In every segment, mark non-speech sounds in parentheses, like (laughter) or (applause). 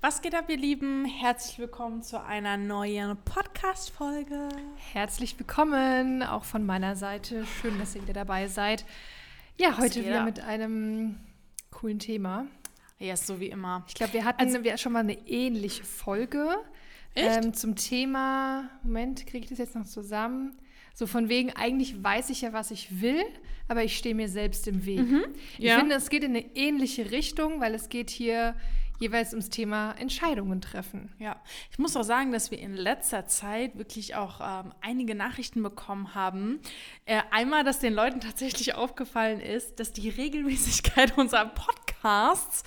Was geht ab, ihr Lieben? Herzlich willkommen zu einer neuen Podcast-Folge. Herzlich willkommen, auch von meiner Seite. Schön, dass ihr wieder dabei seid. Ja, Was heute wieder ab? mit einem coolen Thema. Ja, ist so wie immer. Ich glaube, wir hatten Also- wir schon mal eine ähnliche Folge ähm, zum Thema. Moment, kriege ich das jetzt noch zusammen? So von wegen, eigentlich weiß ich ja, was ich will, aber ich stehe mir selbst im Weg. Ich ja. finde, es geht in eine ähnliche Richtung, weil es geht hier jeweils ums Thema Entscheidungen treffen. Ja, ich muss auch sagen, dass wir in letzter Zeit wirklich auch ähm, einige Nachrichten bekommen haben. Äh, einmal, dass den Leuten tatsächlich aufgefallen ist, dass die Regelmäßigkeit (laughs) unserer Podcasts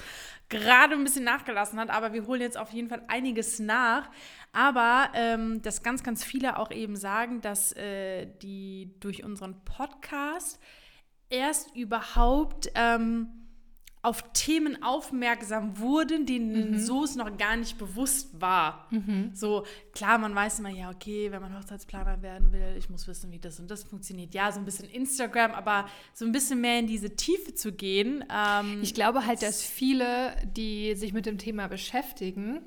gerade ein bisschen nachgelassen hat, aber wir holen jetzt auf jeden Fall einiges nach. Aber ähm, dass ganz, ganz viele auch eben sagen, dass äh, die durch unseren Podcast erst überhaupt ähm, auf Themen aufmerksam wurden, denen so es noch gar nicht bewusst war. So, klar, man weiß immer, ja, okay, wenn man Hochzeitsplaner werden will, ich muss wissen, wie das und das funktioniert. Ja, so ein bisschen Instagram, aber so ein bisschen mehr in diese Tiefe zu gehen. Ähm, Ich glaube halt, dass viele, die sich mit dem Thema beschäftigen,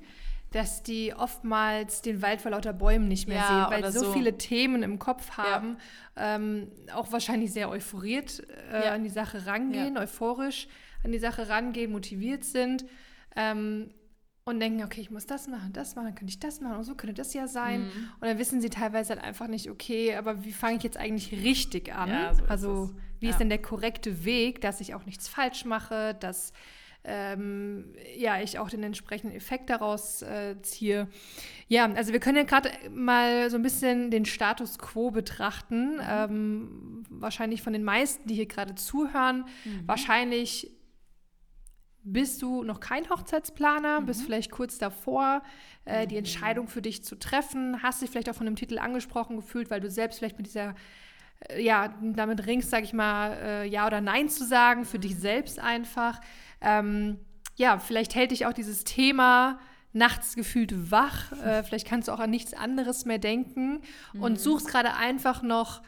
dass die oftmals den Wald vor lauter Bäumen nicht mehr Ja, sehen, weil so, so. viele Themen im Kopf haben, ähm, auch wahrscheinlich sehr euphoriert äh, Ja. an die Sache rangehen, euphorisch an die Sache rangehen, motiviert sind ähm, und denken, okay, ich muss das machen, das machen, dann könnte ich das machen und so könnte das ja sein. Mhm. Und dann wissen sie teilweise halt einfach nicht, okay, aber wie fange ich jetzt eigentlich richtig an? Ja, so ist also es. wie Ja. ist denn der korrekte Weg, dass ich auch nichts falsch mache, dass ähm, ja, ich auch den entsprechenden Effekt daraus äh, ziehe. Ja, also wir können ja gerade mal so ein bisschen den Status quo betrachten. Ähm, wahrscheinlich von den meisten, die hier gerade zuhören. Wahrscheinlich bist du noch kein Hochzeitsplaner, bist vielleicht kurz davor, äh, die Entscheidung für dich zu treffen, hast dich vielleicht auch von dem Titel angesprochen gefühlt, weil du selbst vielleicht mit dieser äh, ja, damit ringst, sag ich mal, äh, Ja oder Nein zu sagen, für dich selbst einfach. Ähm, ja, vielleicht hält dich auch dieses Thema nachts gefühlt wach. Äh, (laughs) vielleicht kannst du auch an nichts anderes mehr denken und suchst gerade einfach noch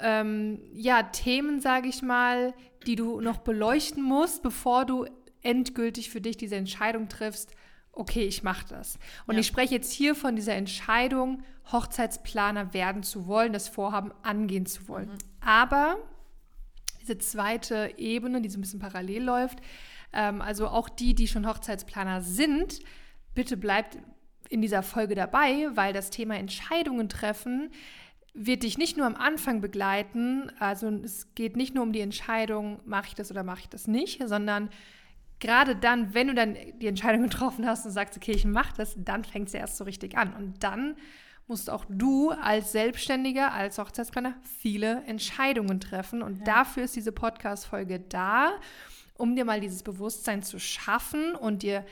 ähm, ja, Themen, sage ich mal, die du noch beleuchten musst, bevor du endgültig für dich diese Entscheidung triffst, okay, ich mache das. Und Ja. ich spreche jetzt hier von dieser Entscheidung, Hochzeitsplaner werden zu wollen, das Vorhaben angehen zu wollen. Aber diese zweite Ebene, die so ein bisschen parallel läuft, ähm, also auch die, die schon Hochzeitsplaner sind, bitte bleibt in dieser Folge dabei, weil das Thema Entscheidungen treffen wird dich nicht nur am Anfang begleiten, also es geht nicht nur um die Entscheidung, mache ich das oder mache ich das nicht, sondern gerade dann, wenn du dann die Entscheidung (laughs) getroffen hast und sagst, okay, ich mache das, dann fängt es ja erst so richtig an. Und dann musst auch du als Selbstständiger, als Hochzeitsplaner viele Entscheidungen treffen. Und dafür ist diese Podcast-Folge da, um dir mal dieses Bewusstsein zu schaffen und dir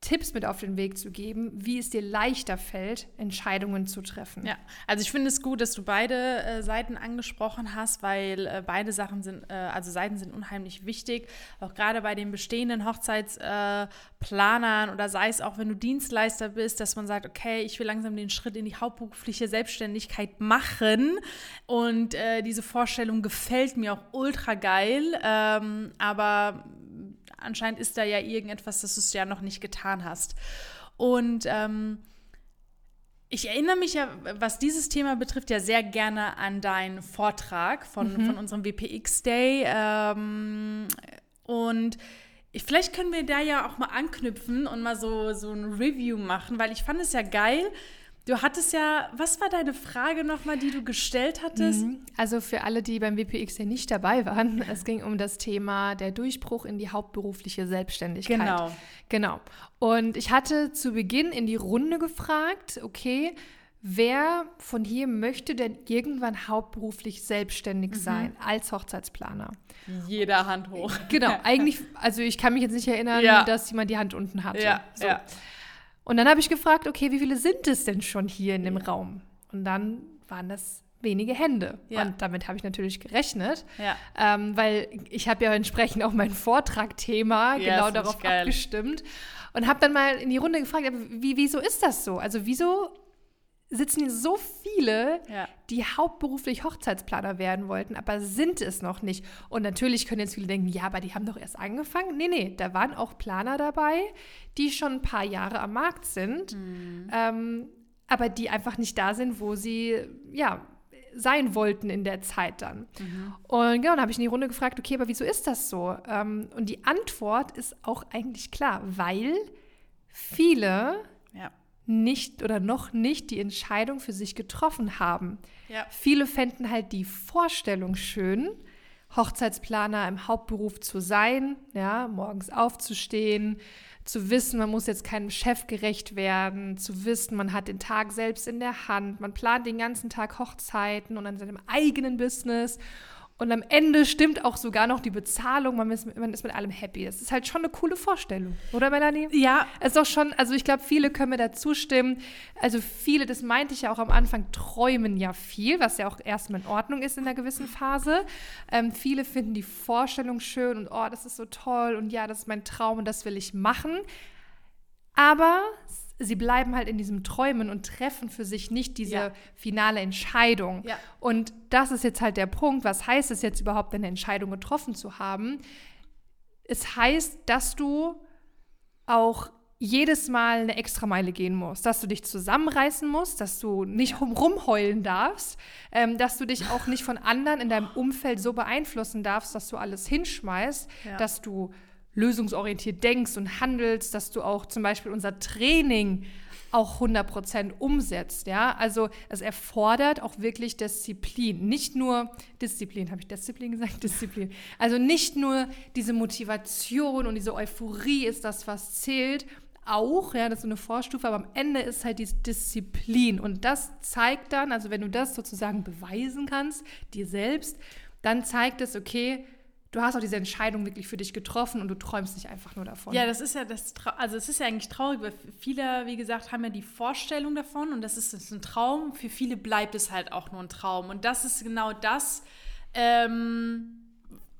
Tipps mit auf den Weg zu geben, wie es dir leichter fällt, Entscheidungen zu treffen. Ja, also ich finde es gut, dass du beide äh, Seiten angesprochen hast, weil äh, beide Sachen sind, äh, also Seiten sind unheimlich wichtig. Auch gerade bei den bestehenden Hochzeitsplanern Planern oder sei es auch, wenn du Dienstleister bist, dass man sagt, okay, ich will langsam den Schritt in die hauptberufliche Selbstständigkeit machen. Und äh, diese Vorstellung gefällt mir auch ultra geil. Ähm, aber anscheinend ist da ja irgendetwas, das du es ja noch nicht getan hast. Und ähm, ich erinnere mich ja, was dieses Thema betrifft, ja sehr gerne an deinen Vortrag von, von unserem WPX Day. Ähm, und ich, vielleicht können wir da ja auch mal anknüpfen und mal so, so ein Review machen, weil ich fand es ja geil. Du hattest ja, was war deine Frage nochmal, die du gestellt hattest? Mhm. Also für alle, die beim WPX ja nicht dabei waren, (laughs) es ging um das Thema der Durchbruch in die hauptberufliche Selbstständigkeit. Genau. Genau. Und ich hatte zu Beginn in die Runde gefragt, okay, wer von hier möchte denn irgendwann hauptberuflich selbstständig sein als Hochzeitsplaner? Jeder Hand hoch. Genau, (laughs) eigentlich, also ich kann mich jetzt nicht erinnern, Ja. dass jemand die Hand unten hatte. Ja, So. ja. Und dann habe ich gefragt, okay, wie viele sind es denn schon hier in dem Raum? Und dann waren das wenige Hände. Ja. Und damit habe ich natürlich gerechnet, Ja. ähm, weil ich habe ja entsprechend auch mein Vortragthema Ja, genau darauf abgestimmt und habe dann mal in die Runde gefragt, aber wie, wieso ist das so? Also wieso sitzen hier so viele, Ja. die hauptberuflich Hochzeitsplaner werden wollten, aber sind es noch nicht. Und natürlich können jetzt viele denken, ja, aber die haben doch erst angefangen. Nee, nee, da waren auch Planer dabei, die schon ein paar Jahre am Markt sind, ähm, aber die einfach nicht da sind, wo sie, ja, sein wollten in der Zeit dann. Und genau, dann habe ich in die Runde gefragt, okay, aber wieso ist das so? Ähm, und die Antwort ist auch eigentlich klar, weil viele Ja. Nicht oder noch nicht die Entscheidung für sich getroffen haben. Ja. Viele fänden halt die Vorstellung schön, Hochzeitsplaner im Hauptberuf zu sein, ja, morgens aufzustehen, zu wissen, man muss jetzt keinem Chef gerecht werden, zu wissen, man hat den Tag selbst in der Hand, man plant den ganzen Tag Hochzeiten und an seinem eigenen Business und am Ende stimmt auch sogar noch die Bezahlung, man ist, man ist mit allem happy. Das ist halt schon eine coole Vorstellung, oder Melanie? Ja, Es ist doch schon, also ich glaube, viele können mir da zustimmen. Also viele, das meinte ich ja auch am Anfang, träumen ja viel, was ja auch erstmal in Ordnung ist in einer gewissen Phase. Ähm, viele finden die Vorstellung schön und oh, das ist so toll und ja, das ist mein Traum und das will ich machen. Aber sie bleiben halt in diesem Träumen und treffen für sich nicht diese Ja. finale Entscheidung. Ja. Und das ist jetzt halt der Punkt. Was heißt es jetzt überhaupt, eine Entscheidung getroffen zu haben? Es heißt, dass du auch jedes Mal eine Extrameile gehen musst, dass du dich zusammenreißen musst, dass du nicht rum- rumheulen darfst, ähm, dass du dich auch nicht von anderen in deinem Umfeld so beeinflussen darfst, dass du alles hinschmeißt, Ja. dass du lösungsorientiert denkst und handelst, dass du auch zum Beispiel unser Training auch 100% umsetzt, ja, also es erfordert auch wirklich Disziplin, nicht nur Disziplin, habe ich Disziplin gesagt? (laughs) Disziplin, also nicht nur diese Motivation und diese Euphorie ist das, was zählt, auch, ja, das ist so eine Vorstufe, aber am Ende ist halt die Disziplin. Und das zeigt dann, also wenn du das sozusagen beweisen kannst, dir selbst, dann zeigt es, okay, du hast auch diese Entscheidung wirklich für dich getroffen und du träumst nicht einfach nur davon. Ja, das ist ja das, also es ist ja eigentlich traurig, weil viele, wie gesagt, haben ja die Vorstellung davon und das ist, das ist ein Traum. Für viele bleibt es halt auch nur ein Traum und das ist genau das. Ähm,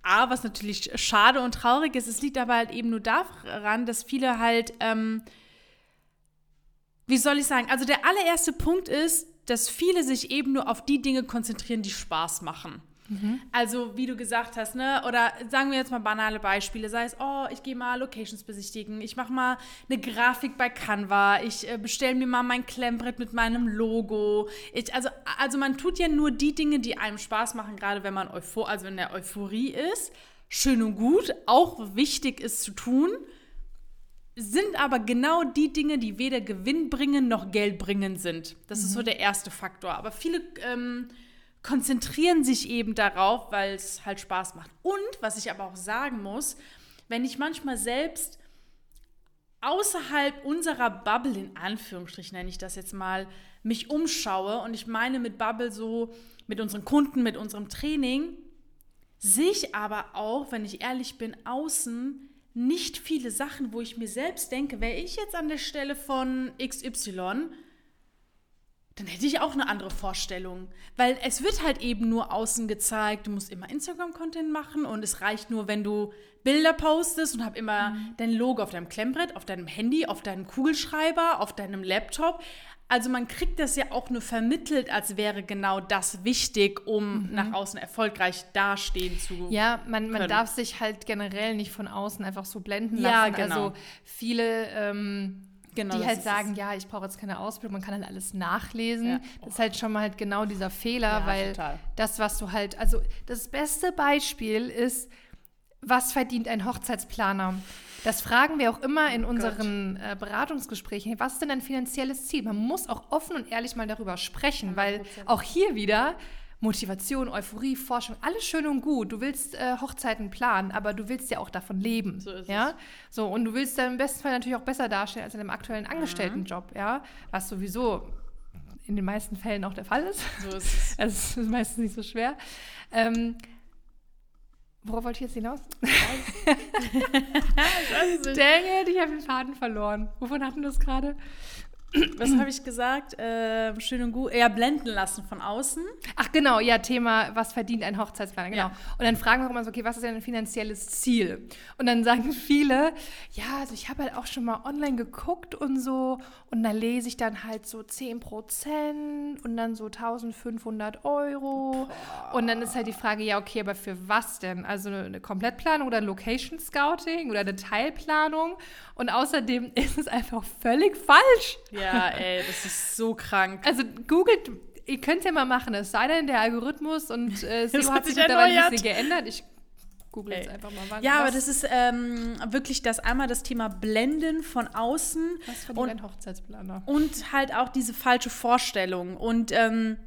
A, was natürlich schade und traurig ist, es liegt aber halt eben nur daran, dass viele halt, ähm, wie soll ich sagen, also der allererste Punkt ist, dass viele sich eben nur auf die Dinge konzentrieren, die Spaß machen. Also, wie du gesagt hast, ne? Oder sagen wir jetzt mal banale Beispiele, sei es, oh, ich gehe mal Locations besichtigen, ich mache mal eine Grafik bei Canva, ich äh, bestelle mir mal mein Klemmbrett mit meinem Logo. Ich, also, also man tut ja nur die Dinge, die einem Spaß machen, gerade wenn man Euphor also in der Euphorie ist. Schön und gut, auch wichtig ist zu tun, sind aber genau die Dinge, die weder Gewinn bringen noch Geld bringen sind. Das ist so der erste Faktor. Aber viele ähm, konzentrieren sich eben darauf, weil es halt Spaß macht. Und was ich aber auch sagen muss, wenn ich manchmal selbst außerhalb unserer Bubble, in Anführungsstrichen nenne ich das jetzt mal, mich umschaue und ich meine mit Bubble so mit unseren Kunden, mit unserem Training, sehe ich aber auch, wenn ich ehrlich bin, außen nicht viele Sachen, wo ich mir selbst denke, wäre ich jetzt an der Stelle von XY, dann hätte ich auch eine andere Vorstellung. Weil es wird halt eben nur außen gezeigt, du musst immer Instagram-Content machen und es reicht nur, wenn du Bilder postest und hab immer dein Logo auf deinem Klemmbrett, auf deinem Handy, auf deinem Kugelschreiber, auf deinem Laptop. Also man kriegt das ja auch nur vermittelt, als wäre genau das wichtig, um nach außen erfolgreich dastehen zu Ja, man, man können. darf sich halt generell nicht von außen einfach so blenden Ja, lassen. genau. Also viele, ähm, Genau, die halt sagen, ja, ich brauche jetzt keine Ausbildung, man kann halt alles nachlesen. Ja. Das ist halt schon mal halt genau dieser Fehler, Ja, weil total. das, was du halt, also das beste Beispiel ist, was verdient ein Hochzeitsplaner? Das fragen wir auch immer in unseren äh, Beratungsgesprächen. Was ist denn ein finanzielles Ziel? Man muss auch offen und ehrlich mal darüber sprechen, weil 100%. auch hier wieder Motivation, Euphorie, Forschung, alles schön und gut. Du willst äh, Hochzeiten planen, aber du willst ja auch davon leben. So ist ja? So, und du willst dann im besten Fall natürlich auch besser dastehen als in einem aktuellen Angestelltenjob, ja? Was sowieso in den meisten Fällen auch der Fall ist. So ist es. Also, (laughs) es ist meistens nicht so schwer. Ähm, worauf wollte ich jetzt hinaus? (laughs) Dang it, ich habe den Faden verloren. Wovon hatten wir das gerade? (clears throat) was habe ich gesagt? Ähm, schön und gut. Ja, blenden lassen von außen. Ach genau, ja, Thema, was verdient ein Hochzeitsplaner, genau. Ja. Und dann fragen wir auch immer so, okay, was ist denn ein finanzielles Ziel? Und dann sagen (laughs) viele, ja, also ich habe halt auch schon mal online geguckt und so und da lese ich dann halt so 10 Prozent und dann so 1500 Euro. Und dann ist halt die Frage, ja, okay, aber für was denn? Also eine Komplettplanung oder ein Location Scouting oder eine Teilplanung? Und außerdem (laughs) ist es einfach völlig falsch. Ja, ey, das ist so krank. Also googelt, ihr könnt es ja mal machen, es sei denn, der Algorithmus und äh, (laughs) SEO hat sich mittlerweile ein bisschen geändert. Ich google jetzt einfach mal. Was, Ja, aber was, das ist ähm, wirklich das einmal das Thema Blenden von außen was verdient und ein Hochzeitsplaner? und halt auch diese falsche Vorstellung. Und ähm,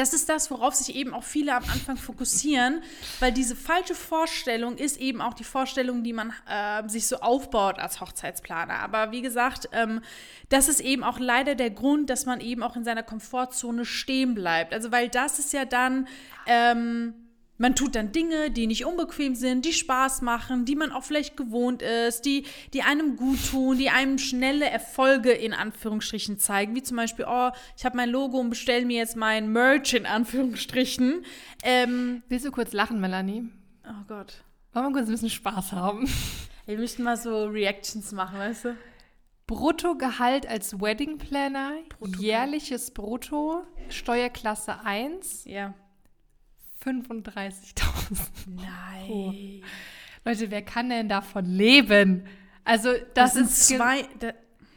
das ist das, worauf sich eben auch viele am Anfang fokussieren, weil diese falsche Vorstellung ist eben auch die Vorstellung, die man äh, sich so aufbaut als Hochzeitsplaner. Aber wie gesagt, ähm, das ist eben auch leider der Grund, dass man eben auch in seiner Komfortzone stehen bleibt. Also weil das ist ja dann ähm, man tut dann Dinge, die nicht unbequem sind, die Spaß machen, die man auch vielleicht gewohnt ist, die, die einem gut tun, die einem schnelle Erfolge in Anführungsstrichen zeigen, wie zum Beispiel, oh, ich habe mein Logo und bestelle mir jetzt mein Merch in Anführungsstrichen. Ähm, Willst du kurz lachen, Melanie? oh Gott. Wollen wir kurz ein bisschen Spaß haben? Wir müssten mal so Reactions machen, weißt du? Bruttogehalt als Wedding Planner, jährliches Brutto, Steuerklasse 1, Ja. 35.000. Nein. Leute, wer kann denn davon leben? Also, das, Das, ist zwei. Da,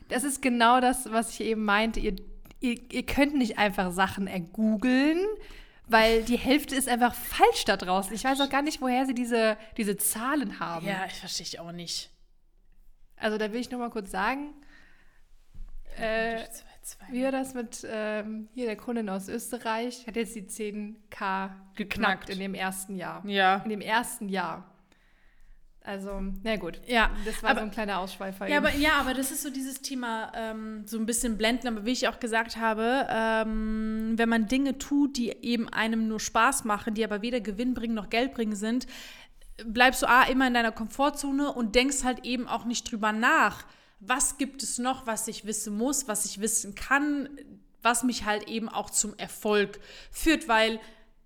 Das ist genau das, was ich eben meinte. Ihr, ihr, ihr könnt nicht einfach Sachen ergoogeln, weil die Hälfte ist einfach falsch da draußen. Ich weiß auch gar nicht, woher sie diese, diese Zahlen haben. ja, ich verstehe ich auch nicht. Also da will ich noch mal kurz sagen, äh, Zwei, wie war das mit ähm, hier der Kundin aus Österreich? Hat jetzt die 10k geknackt Geknackt. in dem ersten Jahr. Ja. In dem ersten Jahr. Also, na gut. Ja, Das war aber- so ein kleiner Ausschweifer. Ja aber, ja, aber das ist so dieses Thema, ähm, so ein bisschen blenden. Aber wie ich auch gesagt habe, ähm, wenn man Dinge tut, die eben einem nur Spaß machen, die aber weder Gewinn bringen noch Geld bringen sind, bleibst du A, immer in deiner Komfortzone und denkst halt eben auch nicht drüber nach. Was gibt es noch, was ich wissen muss, was ich wissen kann, was mich halt eben auch zum Erfolg führt, weil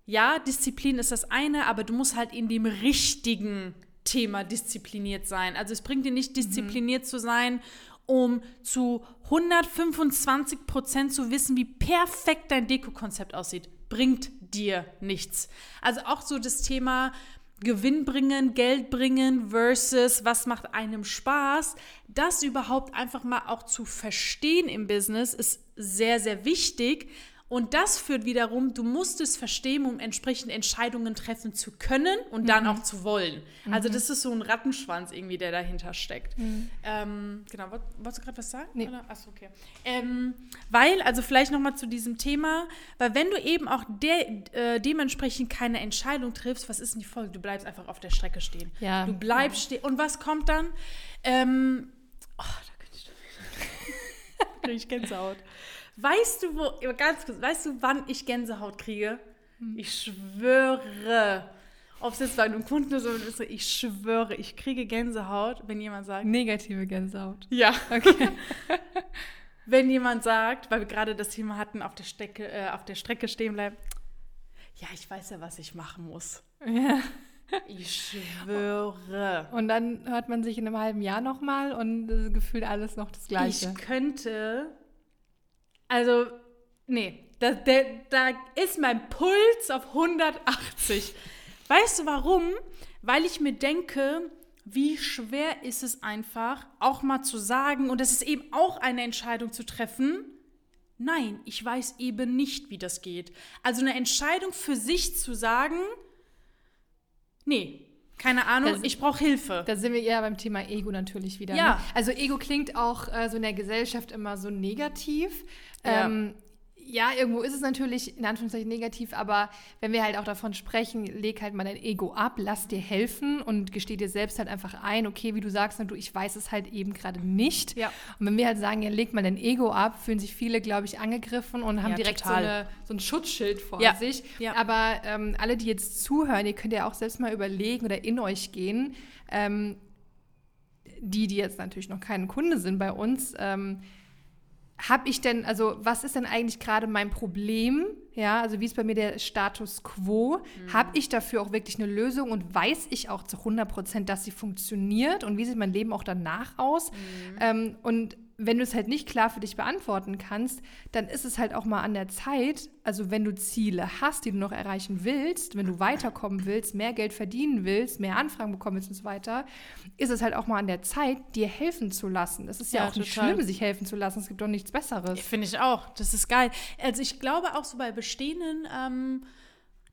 ja, Disziplin ist das eine, aber du musst halt in dem richtigen Thema diszipliniert sein. Also es bringt dir nicht diszipliniert zu sein, um zu 125 Prozent zu wissen, wie perfekt dein Deko-Konzept aussieht. Bringt dir nichts. Also auch so das Thema Gewinn bringen, Geld bringen versus was macht einem Spaß. Das überhaupt einfach mal auch zu verstehen im Business ist sehr, sehr wichtig. Und das führt wiederum, du musst es verstehen, um entsprechende Entscheidungen treffen zu können und dann auch zu wollen. Also das ist so ein Rattenschwanz irgendwie, der dahinter steckt. Ähm, genau, woll- wolltest du gerade was sagen? Nee. Oder? Achso, okay. Ähm, weil, also vielleicht nochmal zu diesem Thema, weil wenn du eben auch de äh, dementsprechend keine Entscheidung triffst, was ist denn die Folge? Du bleibst einfach auf der Strecke stehen. Ja. Du bleibst stehen. Und was kommt dann? Ähm, oh, da könnte ich da (laughs) kriege ich Gänsehaut. Weißt du, wo, ganz kurz, weißt du, wann ich Gänsehaut kriege? Ich schwöre, ob es jetzt bei einem Kunden ist oder so, ich schwöre, ich kriege Gänsehaut, wenn jemand sagt, Negative Gänsehaut. ja, Okay. (laughs) wenn jemand sagt, weil wir gerade das Thema hatten, auf der Strecke, äh, auf der Strecke stehen bleiben, ja, ich weiß ja, was ich machen muss. ja. Ich schwöre. Und dann hört man sich in einem halben Jahr nochmal und äh, gefühlt alles noch das Gleiche. Ich könnte, also, nee, da, der, da ist mein Puls auf 180. Weißt du warum? Weil ich mir denke, wie schwer ist es einfach, auch mal zu sagen, und es ist eben auch eine Entscheidung zu treffen, nein, ich weiß eben nicht, wie das geht. Also eine Entscheidung für sich zu sagen, nee, keine Ahnung, Das- ich brauche Hilfe. Da sind wir eher beim Thema Ego natürlich wieder. Ja. Ne? Also Ego klingt auch äh, so in der Gesellschaft immer so negativ. Ja. Ähm, ja, irgendwo ist es natürlich in Anführungszeichen negativ, aber wenn wir halt auch davon sprechen, leg halt mal dein Ego ab, lass dir helfen und gesteh dir selbst halt einfach ein, okay, wie du sagst, na, du, ich weiß es halt eben gerade nicht. Ja. Und wenn wir halt sagen, ja, leg mal dein Ego ab, fühlen sich viele, glaube ich, angegriffen und haben Ja, direkt so, eine, so ein Schutzschild vor Ja. sich. Ja. Aber ähm, alle, die jetzt zuhören, ihr könnt ja auch selbst mal überlegen oder in euch gehen, ähm, die, die jetzt natürlich noch kein Kunde sind bei uns, ähm, habe ich denn, also was ist denn eigentlich gerade mein Problem? Ja, also wie ist bei mir der Status quo? Mhm. Habe ich dafür auch wirklich eine Lösung und weiß ich auch zu 100 Prozent, dass sie funktioniert und wie sieht mein Leben auch danach aus? Mhm. Ähm, und wenn du es halt nicht klar für dich beantworten kannst, dann ist es halt auch mal an der Zeit, also wenn du Ziele hast, die du noch erreichen willst, wenn du weiterkommen willst, mehr Geld verdienen willst, mehr Anfragen bekommen willst und so weiter, ist es halt auch mal an der Zeit, dir helfen zu lassen. Das ist ja, ja auch nicht schlimm, sich helfen zu lassen. Es gibt doch nichts Besseres. Finde ich auch. Das ist geil. Also ich glaube auch so bei bestehenden ähm,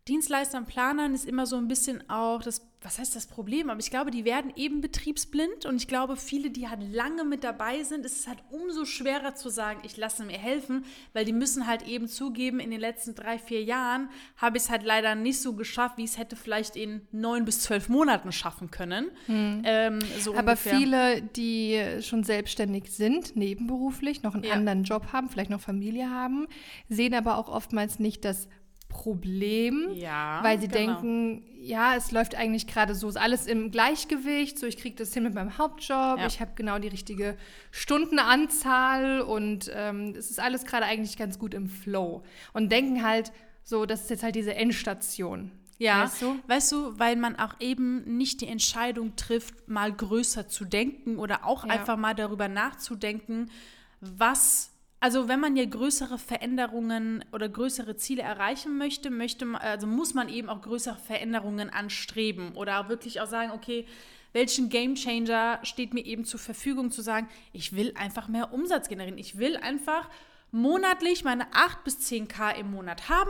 Dienstleistern, Planern ist immer so ein bisschen auch das, was heißt das Problem? Aber ich glaube, die werden eben betriebsblind und ich glaube, viele, die halt lange mit dabei sind, ist es halt umso schwerer zu sagen, ich lasse mir helfen, weil die müssen halt eben zugeben, in den letzten drei, vier Jahren habe ich es halt leider nicht so geschafft, wie ich es hätte vielleicht in neun bis zwölf Monaten schaffen können. Hm. Ähm, so aber ungefähr. viele, die schon selbstständig sind, nebenberuflich, noch einen ja. anderen Job haben, vielleicht noch Familie haben, sehen aber auch oftmals nicht das Problem, ja, weil sie genau. denken, ja, es läuft eigentlich gerade so, ist alles im Gleichgewicht, so ich kriege das hin mit meinem Hauptjob, ja. ich habe genau die richtige Stundenanzahl und ähm, es ist alles gerade eigentlich ganz gut im Flow und denken halt so, das ist jetzt halt diese Endstation. Ja, weißt du? weißt du, weil man auch eben nicht die Entscheidung trifft, mal größer zu denken oder auch ja. einfach mal darüber nachzudenken, was also wenn man ja größere Veränderungen oder größere Ziele erreichen möchte, möchte man, also muss man eben auch größere Veränderungen anstreben oder wirklich auch sagen, okay, welchen Gamechanger steht mir eben zur Verfügung, zu sagen, ich will einfach mehr Umsatz generieren. Ich will einfach monatlich meine 8 bis 10k im Monat haben.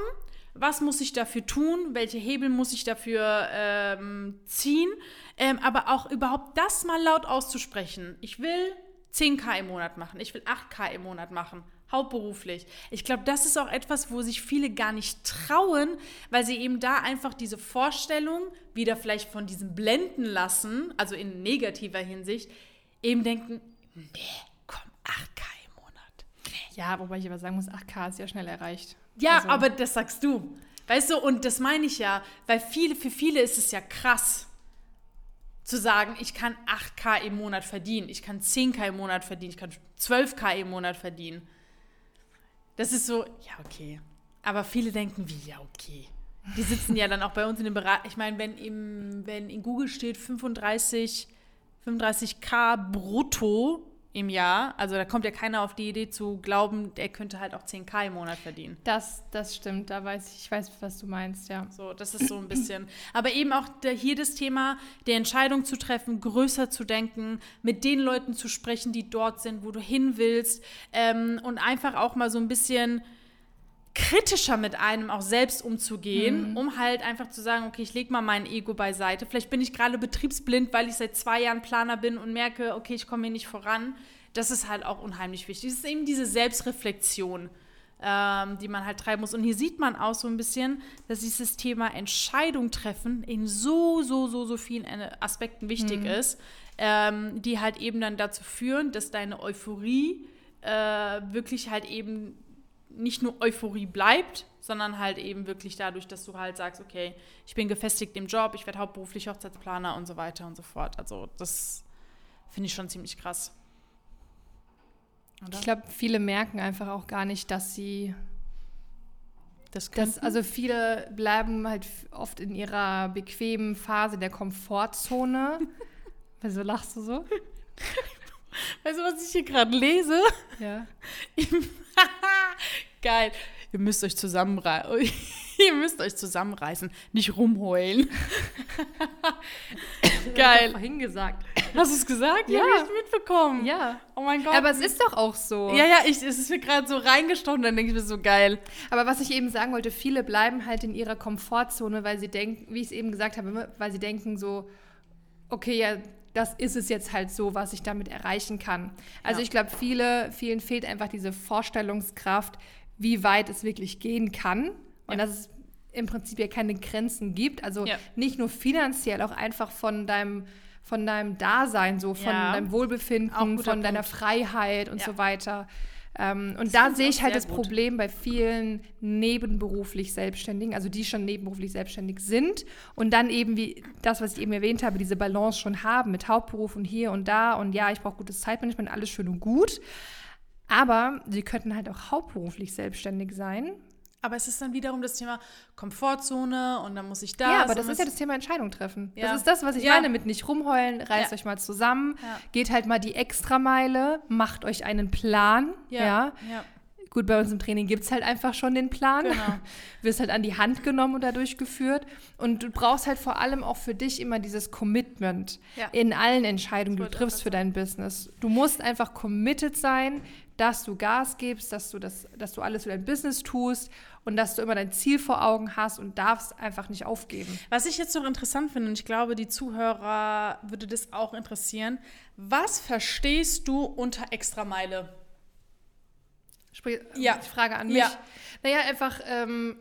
Was muss ich dafür tun? Welche Hebel muss ich dafür ähm, ziehen? Ähm, aber auch überhaupt das mal laut auszusprechen. Ich will 10k im Monat machen, ich will 8k im Monat machen, hauptberuflich. Ich glaube, das ist auch etwas, wo sich viele gar nicht trauen, weil sie eben da einfach diese Vorstellung wieder vielleicht von diesem blenden lassen, also in negativer Hinsicht, eben denken, nee, komm, 8k im Monat. Nee. Ja, wobei ich aber sagen muss, 8k ist ja schnell erreicht. Ja, also. aber das sagst du. Weißt du, und das meine ich ja, weil viele, für viele ist es ja krass zu sagen, ich kann 8k im Monat verdienen, ich kann 10k im Monat verdienen, ich kann 12k im Monat verdienen. Das ist so, ja, okay. Aber viele denken, wie, ja, okay. Die sitzen ja dann auch bei uns in dem Bereich. Ich meine, wenn, im, wenn in Google steht 35, 35k brutto, im Jahr. Also da kommt ja keiner auf die Idee zu glauben, der könnte halt auch 10k im Monat verdienen. Das, das stimmt, da weiß ich, ich weiß, was du meinst, ja. So, das ist so ein bisschen. Aber eben auch der, hier das Thema, die Entscheidung zu treffen, größer zu denken, mit den Leuten zu sprechen, die dort sind, wo du hin willst ähm, und einfach auch mal so ein bisschen kritischer mit einem auch selbst umzugehen, mhm. um halt einfach zu sagen, okay, ich lege mal mein Ego beiseite. Vielleicht bin ich gerade betriebsblind, weil ich seit zwei Jahren Planer bin und merke, okay, ich komme hier nicht voran. Das ist halt auch unheimlich wichtig. Es ist eben diese Selbstreflexion, ähm, die man halt treiben muss. Und hier sieht man auch so ein bisschen, dass dieses Thema Entscheidung treffen in so, so, so, so vielen Aspekten wichtig mhm. ist, ähm, die halt eben dann dazu führen, dass deine Euphorie äh, wirklich halt eben nicht nur Euphorie bleibt, sondern halt eben wirklich dadurch, dass du halt sagst, okay, ich bin gefestigt im Job, ich werde hauptberuflich Hochzeitsplaner und so weiter und so fort. Also das finde ich schon ziemlich krass. Oder? Ich glaube, viele merken einfach auch gar nicht, dass sie das das, also viele bleiben halt oft in ihrer bequemen Phase der Komfortzone. (laughs) Wieso lachst du so? (laughs) Weißt du, was ich hier gerade lese? Ja. (laughs) (laughs) Geil. Ihr müsst euch zusammenreißen. (laughs) Ihr müsst euch zusammenreißen, nicht rumheulen. Geil. vorhin gesagt. Hast du es gesagt? Ja. Ich nicht mitbekommen. Ja. Oh mein Gott. Aber es ist doch auch so. Ja, ja, ich, es ist mir gerade so reingestochen, dann denke ich mir so geil. Aber was ich eben sagen wollte, viele bleiben halt in ihrer Komfortzone, weil sie denken, wie ich es eben gesagt habe, weil sie denken so, okay, ja, das ist es jetzt halt so, was ich damit erreichen kann. Also ja. ich glaube, viele, vielen fehlt einfach diese Vorstellungskraft, wie weit es wirklich gehen kann. Und ja. dass es im Prinzip ja keine Grenzen gibt. Also ja. nicht nur finanziell, auch einfach von deinem, von deinem Dasein, so von deinem Wohlbefinden, von deiner Punkt. Freiheit und so weiter. Ähm, und das da sehe ich halt das gut. Problem bei vielen nebenberuflich Selbstständigen, also die schon nebenberuflich selbstständig sind und dann eben wie das, was ich eben erwähnt habe, diese Balance schon haben mit Hauptberuf und hier und da und ja, ich brauche gutes Zeitmanagement, alles schön und gut. Aber sie könnten halt auch hauptberuflich selbstständig sein. Aber es ist dann wiederum das Thema Komfortzone und dann muss ich das. Ja, aber das ist ja das Thema Entscheidung treffen. Ja. Das ist das, was ich Ja. meine mit nicht rumheulen, reißt Ja. euch mal zusammen, geht halt mal die Extrameile, macht euch einen Plan. Ja. Gut, bei uns im Training gibt es halt einfach schon den Plan. Genau. (laughs) Wirst halt an die Hand genommen und da durchgeführt. Und du brauchst halt vor allem auch für dich immer dieses Commitment in allen Entscheidungen, die du triffst für dein Business. Du musst einfach committed sein, dass du Gas gibst, dass du, das, dass du alles für dein Business tust und dass du immer dein Ziel vor Augen hast und darfst einfach nicht aufgeben. Was ich jetzt noch interessant finde, und ich glaube, die Zuhörer würde das auch interessieren, was verstehst du unter Extrameile? Sprich, Ja. ich frage an mich. Ja. Naja, einfach ähm,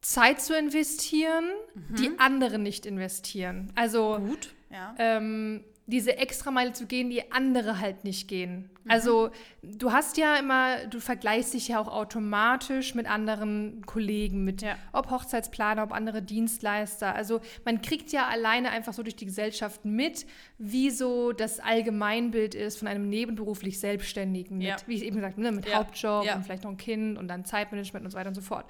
Zeit zu investieren, Mhm. die andere nicht investieren. Also Gut. Ja. ähm, diese Extrameile zu gehen, die andere halt nicht gehen. Mhm. Also du hast ja immer, du vergleichst dich ja auch automatisch mit anderen Kollegen, mit Ja. ob Hochzeitsplaner, ob andere Dienstleister. Also man kriegt ja alleine einfach so durch die Gesellschaft mit, wie so das Allgemeinbild ist von einem nebenberuflich Selbstständigen, mit, Ja. wie ich eben gesagt ne, mit Ja. Hauptjob und vielleicht noch ein Kind und dann Zeitmanagement und so weiter und so fort.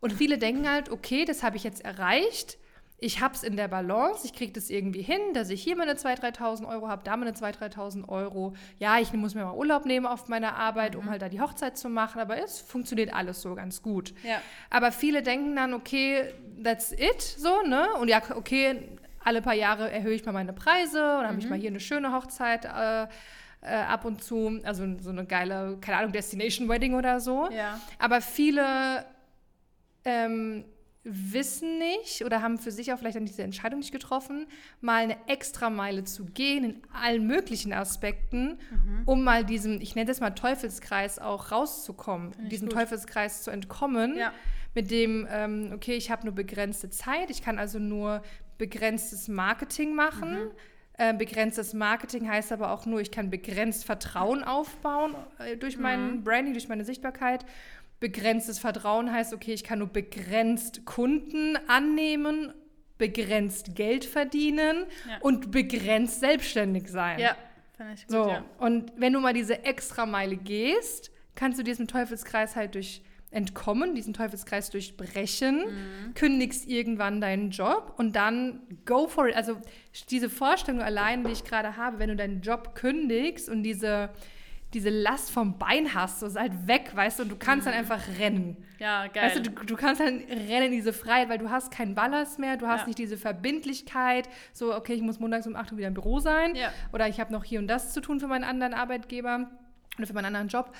Und viele denken halt, okay, das habe ich jetzt erreicht. Ich habe es in der Balance, ich kriege das irgendwie hin, dass ich hier meine 2.000, 3.000 Euro habe, da meine 2.000, 3.000 Euro. Ja, ich muss mir mal Urlaub nehmen auf meiner Arbeit, Mhm. um halt da die Hochzeit zu machen, aber es funktioniert alles so ganz gut. Ja. Aber viele denken dann, okay, that's it, so, ne? Und ja, okay, alle paar Jahre erhöhe ich mal meine Preise und dann habe ich Mhm. mal hier eine schöne Hochzeit äh, äh, ab und zu, also so eine geile, keine Ahnung, Destination Wedding oder so. Ja. Aber viele ähm, wissen nicht oder haben für sich auch vielleicht dann diese Entscheidung nicht getroffen, mal eine Extrameile zu gehen in allen möglichen Aspekten, Mhm. um mal diesem, ich nenne das mal Teufelskreis auch rauszukommen, diesem gut. Teufelskreis zu entkommen, Ja. mit dem, ähm, okay, ich habe nur begrenzte Zeit, ich kann also nur begrenztes Marketing machen. Mhm. Ähm, begrenztes Marketing heißt aber auch nur, ich kann begrenzt Vertrauen aufbauen äh, durch mein Mhm. Branding, durch meine Sichtbarkeit. Begrenztes Vertrauen heißt, okay, ich kann nur begrenzt Kunden annehmen, begrenzt Geld verdienen Ja. und begrenzt selbstständig sein. Ja. Finde ich gut, So, ja. und wenn du mal diese Extrameile gehst, kannst du diesem Teufelskreis halt durch entkommen, diesen Teufelskreis durchbrechen, Mhm. kündigst irgendwann deinen Job und dann go for it. Also diese Vorstellung allein, die ich gerade habe, wenn du deinen Job kündigst und diese, diese Last vom Bein hast, so ist halt weg, weißt du, und du kannst dann einfach rennen. Ja, geil. Weißt du, du, du kannst dann rennen in diese Freiheit, weil du hast keinen Ballast mehr, du hast Ja. nicht diese Verbindlichkeit, so, okay, ich muss montags um 8 Uhr wieder im Büro sein Ja. oder ich habe noch hier und das zu tun für meinen anderen Arbeitgeber oder für meinen anderen Job.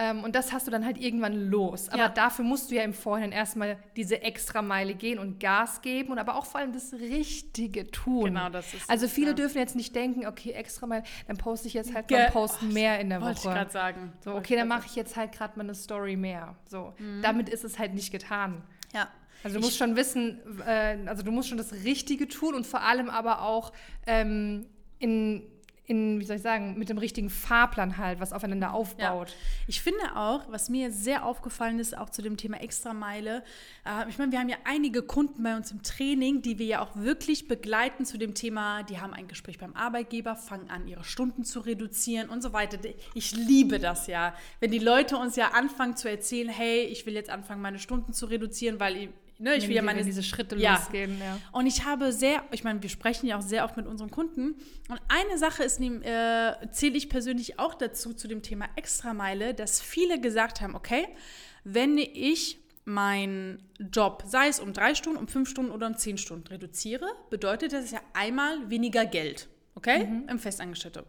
Ähm, und das hast du dann halt irgendwann los. Aber Ja. dafür musst du ja im Vorhinein erstmal diese extra Meile gehen und Gas geben und aber auch vor allem das Richtige tun. Genau, das ist Also viele ja. dürfen jetzt nicht denken, okay, extra Meile, dann poste ich jetzt halt mal einen Post Oh, mehr in der Wollte ich Woche. gerade sagen. So, Wollte okay, dann mache ich jetzt halt gerade mal eine Story mehr. So, damit ist es halt nicht getan. Ja. Also du musst schon wissen, äh, also du musst schon das Richtige tun und vor allem aber auch ähm, in, in, wie soll ich sagen, mit dem richtigen Fahrplan halt, was aufeinander aufbaut. Ich finde auch, was mir sehr aufgefallen ist, auch zu dem Thema Extrameile, äh, ich meine, wir haben ja einige Kunden bei uns im Training, die wir ja auch wirklich begleiten zu dem Thema, die haben ein Gespräch beim Arbeitgeber, fangen an, ihre Stunden zu reduzieren und so weiter. Ich liebe das ja, wenn die Leute uns ja anfangen zu erzählen, hey, ich will jetzt anfangen, meine Stunden zu reduzieren, weil ich, ne, ich will ja meine diese Schritte ja. losgehen. Ja. Und ich habe sehr, ich meine, wir sprechen ja auch sehr oft mit unseren Kunden. Und eine Sache ist, äh, zähle ich persönlich auch dazu, zu dem Thema Extrameile, dass viele gesagt haben, okay, wenn ich meinen Job, sei es um drei Stunden, um fünf Stunden oder um zehn Stunden reduziere, bedeutet das ja einmal weniger Geld, okay, im Festangestellte.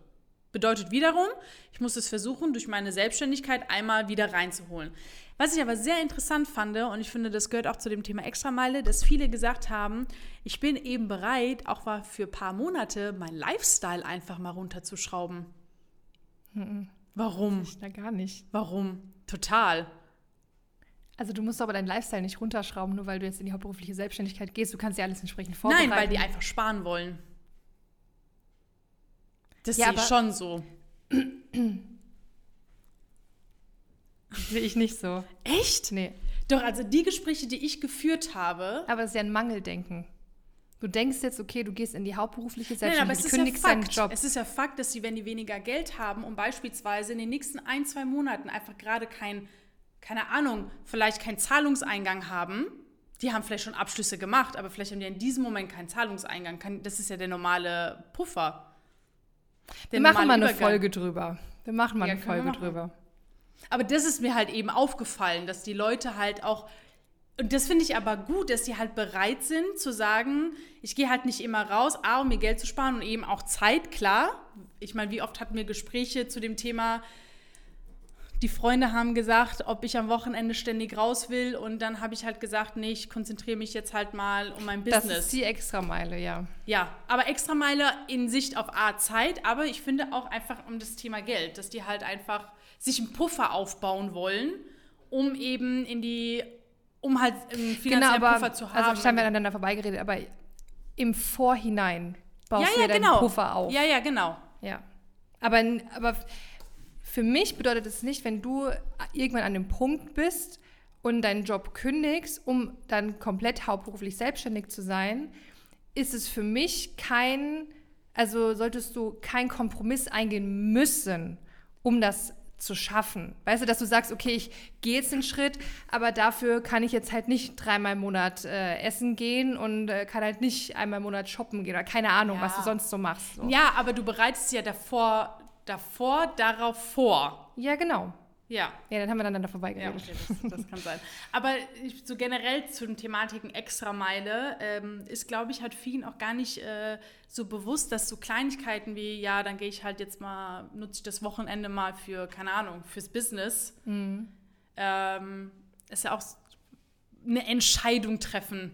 Bedeutet wiederum, ich muss es versuchen, durch meine Selbstständigkeit einmal wieder reinzuholen. Was ich aber sehr interessant fand, und ich finde, das gehört auch zu dem Thema Extrameile, dass viele gesagt haben, ich bin eben bereit, auch mal für ein paar Monate mein Lifestyle einfach mal runterzuschrauben. Warum? Ich, na, gar nicht. Warum? Total. Also du musst aber deinen Lifestyle nicht runterschrauben, nur weil du jetzt in die hauptberufliche Selbstständigkeit gehst. Du kannst ja alles entsprechend vorbereiten. Nein, weil die einfach sparen wollen. Das Ja, sehe ich schon so. sehe ich nicht so. Echt? Nee. Doch, also die Gespräche, die ich geführt habe, Aber es ist ja ein Mangeldenken. Du denkst jetzt, okay, du gehst in die hauptberufliche Nein, aber Selbstständigkeit, es du ist ja kündigst deinen Fakt. Job. Es ist ja Fakt, dass sie, wenn die weniger Geld haben und beispielsweise in den nächsten ein, zwei Monaten einfach gerade kein, keine Ahnung, vielleicht keinen Zahlungseingang haben, die haben vielleicht schon Abschlüsse gemacht, aber vielleicht haben die in diesem Moment keinen Zahlungseingang. Das ist ja der normale Puffer. Wir machen mal eine Übergang. Folge drüber. Wir machen mal Ja, eine Folge drüber. Aber das ist mir halt eben aufgefallen, dass die Leute halt auch, und das finde ich aber gut, dass sie halt bereit sind zu sagen, ich gehe halt nicht immer raus, A, um mir Geld zu sparen und eben auch Zeit, klar. Ich meine, wie oft hatten wir Gespräche zu dem Thema, die Freunde haben gesagt, ob ich am Wochenende ständig raus will und dann habe ich halt gesagt, nee, ich konzentriere mich jetzt halt mal um mein Das Business. ist die Extrameile, ja. Ja, aber Extrameile in Sicht auf A Zeit, aber ich finde auch einfach um das Thema Geld, dass die halt einfach sich einen Puffer aufbauen wollen, um eben in die, um halt einen Genau, finanziellen aber Puffer zu haben. also vielleicht haben wir aneinander vorbeigeredet, aber im Vorhinein baust ja, du ja, ja deinen genau. Puffer auf. Ja, ja, genau. Ja. Aber, aber für mich bedeutet es nicht, wenn du irgendwann an dem Punkt bist und deinen Job kündigst, um dann komplett hauptberuflich selbstständig zu sein, ist es für mich kein, also solltest du keinen Kompromiss eingehen müssen, um das zu schaffen. Weißt du, dass du sagst, okay, ich gehe jetzt den Schritt, aber dafür kann ich jetzt halt nicht dreimal im Monat äh, essen gehen und äh, kann halt nicht einmal im Monat shoppen gehen oder keine Ahnung, Ja. was du sonst so machst. So. Ja, aber du bereitest ja davor, davor darauf vor. Ja, genau. Ja. Ja, dann haben wir dann da Ja, vorbeigeredet. okay, das, das kann sein. Aber ich, so generell zu den Thematiken Extrameile ähm, ist, glaube ich, halt vielen auch gar nicht äh, so bewusst, dass so Kleinigkeiten wie, ja, dann gehe ich halt jetzt mal, nutze ich das Wochenende mal für, keine Ahnung, fürs Business, ähm, ist ja auch eine Entscheidung treffen,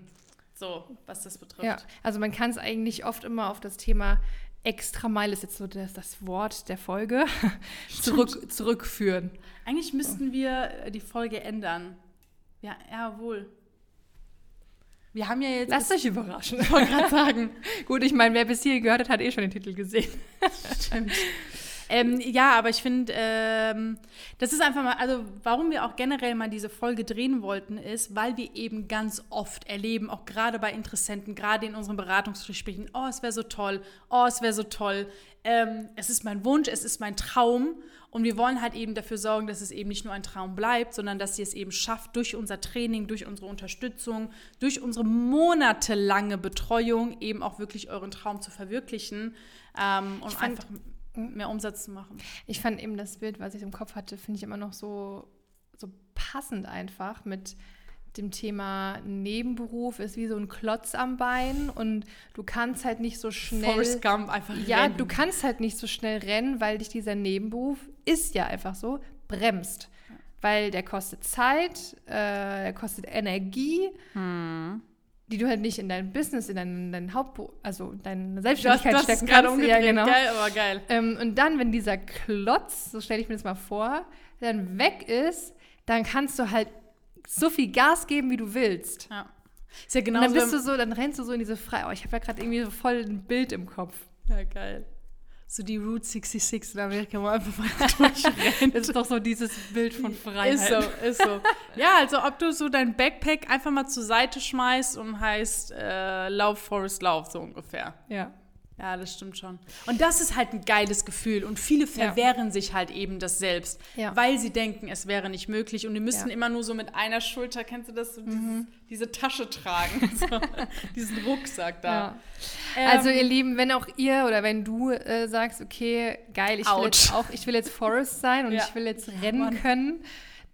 so, was das betrifft. Ja, also man kann es eigentlich oft immer auf das Thema Extrameile, ist jetzt so das, das Wort der Folge, (laughs) zurück, zurückführen. Eigentlich müssten wir äh, die Folge ändern. Ja, jawohl. Wir haben ja jetzt. Lasst euch überraschen. (laughs) Wollte gerade sagen. Gut, ich meine, wer bis hier gehört hat, hat eh schon den Titel gesehen. Stimmt. (laughs) Ähm, ja, aber ich finde, ähm, das ist einfach mal, also warum wir auch generell mal diese Folge drehen wollten, ist, weil wir eben ganz oft erleben, auch gerade bei Interessenten, gerade in unseren Beratungsgesprächen, oh, es wäre so toll, oh, es wäre so toll, ähm, es ist mein Wunsch, es ist mein Traum und wir wollen halt eben dafür sorgen, dass es eben nicht nur ein Traum bleibt, sondern dass sie es eben schafft, durch unser Training, durch unsere Unterstützung, durch unsere monatelange Betreuung eben auch wirklich euren Traum zu verwirklichen ähm, und fand- einfach mehr Umsatz zu machen. Ich fand eben das Bild, was ich im Kopf hatte, finde ich immer noch so, so passend einfach mit dem Thema Nebenberuf ist wie so ein Klotz am Bein und du kannst halt nicht so schnell Forrest Gump einfach Ja, rennen. du kannst halt nicht so schnell rennen, weil dich dieser Nebenberuf ist ja einfach so bremst. Weil der kostet Zeit, äh, der kostet Energie, Hm. Die du halt nicht in dein Business, in dein, dein Hauptberuf, also in deine Selbstständigkeit du hast stecken kannst. Ja, genau. Geil, aber geil. Ähm, und dann, wenn dieser Klotz, so stelle ich mir das mal vor, dann weg ist, dann kannst du halt so viel Gas geben, wie du willst. Ja. Ist ja genau dann bist du so, dann rennst du so in diese Freiheit. Oh, ich habe ja gerade irgendwie so voll ein Bild im Kopf. Ja, geil. So die Route 66 in Amerika, wo einfach mal (laughs) durchrennt. Das ist doch so dieses Bild von Freiheit. Ist so, ist so. Ja, also ob du so dein Backpack einfach mal zur Seite schmeißt und heißt äh, Lauf, Forest, Lauf, so ungefähr. Ja. Ja, das stimmt schon. Und das ist halt ein geiles Gefühl. Und viele Ja. verwehren sich halt eben das selbst, Ja. weil sie denken, es wäre nicht möglich. Und die müssten Ja. immer nur so mit einer Schulter, kennst du das, so dieses, diese Tasche tragen, (laughs) so, diesen Rucksack da. Ja. Ähm, Also ihr Lieben, wenn auch ihr oder wenn du äh, sagst, okay, geil, ich will Ouch. jetzt auch, ich will jetzt Forest sein und Ja. ich will jetzt rennen können,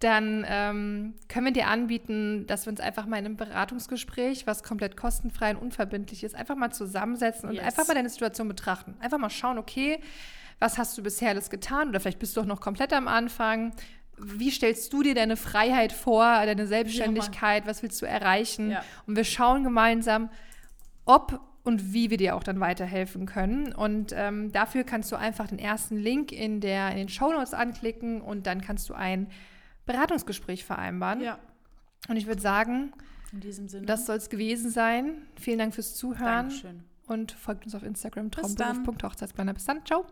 dann ähm, können wir dir anbieten, dass wir uns einfach mal in einem Beratungsgespräch, was komplett kostenfrei und unverbindlich ist, einfach mal zusammensetzen und Yes. einfach mal deine Situation betrachten. Einfach mal schauen, okay, was hast du bisher alles getan oder vielleicht bist du auch noch komplett am Anfang. Wie stellst du dir deine Freiheit vor, deine Selbstständigkeit, was willst du erreichen? Ja. Und wir schauen gemeinsam, ob und wie wir dir auch dann weiterhelfen können. Und ähm, dafür kannst du einfach den ersten Link in, der, in den Shownotes anklicken und dann kannst du ein Beratungsgespräch vereinbaren. ja, Und ich würde sagen, in diesem Sinne. das soll es gewesen sein. Vielen Dank fürs Zuhören Dankeschön. und folgt uns auf Instagram traumberuf.hochzeitsplaner. Bis dann, ciao.